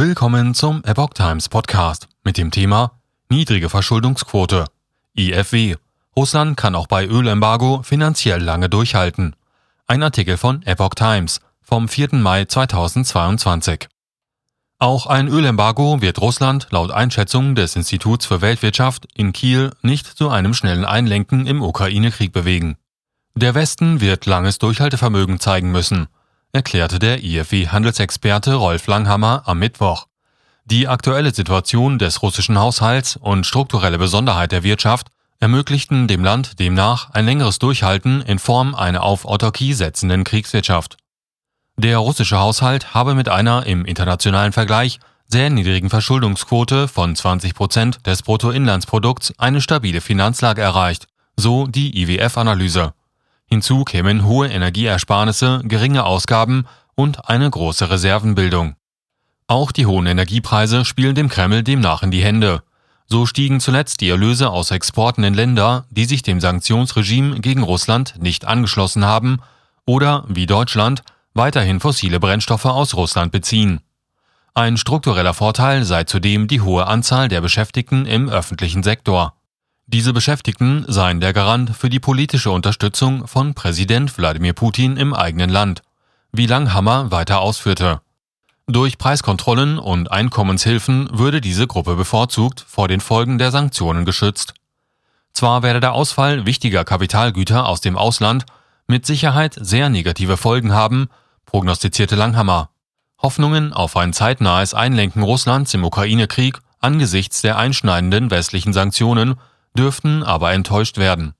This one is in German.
Willkommen zum Epoch Times Podcast mit dem Thema Niedrige Verschuldungsquote. IFW. Russland kann auch bei Ölembargo finanziell lange durchhalten. Ein Artikel von Epoch Times vom 4. Mai 2022. Auch ein Ölembargo wird Russland laut Einschätzung des Instituts für Weltwirtschaft in Kiel nicht zu einem schnellen Einlenken im Ukraine-Krieg bewegen. Der Westen wird langes Durchhaltevermögen zeigen müssen, erklärte der IFW-Handelsexperte Rolf Langhammer am Mittwoch. Die aktuelle Situation des russischen Haushalts und strukturelle Besonderheit der Wirtschaft ermöglichten dem Land demnach ein längeres Durchhalten in Form einer auf Autarkie setzenden Kriegswirtschaft. Der russische Haushalt habe mit einer im internationalen Vergleich sehr niedrigen Verschuldungsquote von 20 Prozent des Bruttoinlandsprodukts eine stabile Finanzlage erreicht, so die IWF-Analyse. Hinzu kämen hohe Energieersparnisse, geringe Ausgaben und eine große Reservenbildung. Auch die hohen Energiepreise spielen dem Kreml demnach in die Hände. So stiegen zuletzt die Erlöse aus Exporten in Länder, die sich dem Sanktionsregime gegen Russland nicht angeschlossen haben oder, wie Deutschland, weiterhin fossile Brennstoffe aus Russland beziehen. Ein struktureller Vorteil sei zudem die hohe Anzahl der Beschäftigten im öffentlichen Sektor. Diese Beschäftigten seien der Garant für die politische Unterstützung von Präsident Wladimir Putin im eigenen Land, wie Langhammer weiter ausführte. Durch Preiskontrollen und Einkommenshilfen würde diese Gruppe bevorzugt vor den Folgen der Sanktionen geschützt. Zwar werde der Ausfall wichtiger Kapitalgüter aus dem Ausland mit Sicherheit sehr negative Folgen haben, prognostizierte Langhammer. Hoffnungen auf ein zeitnahes Einlenken Russlands im Ukraine-Krieg angesichts der einschneidenden westlichen Sanktionen dürften aber enttäuscht werden.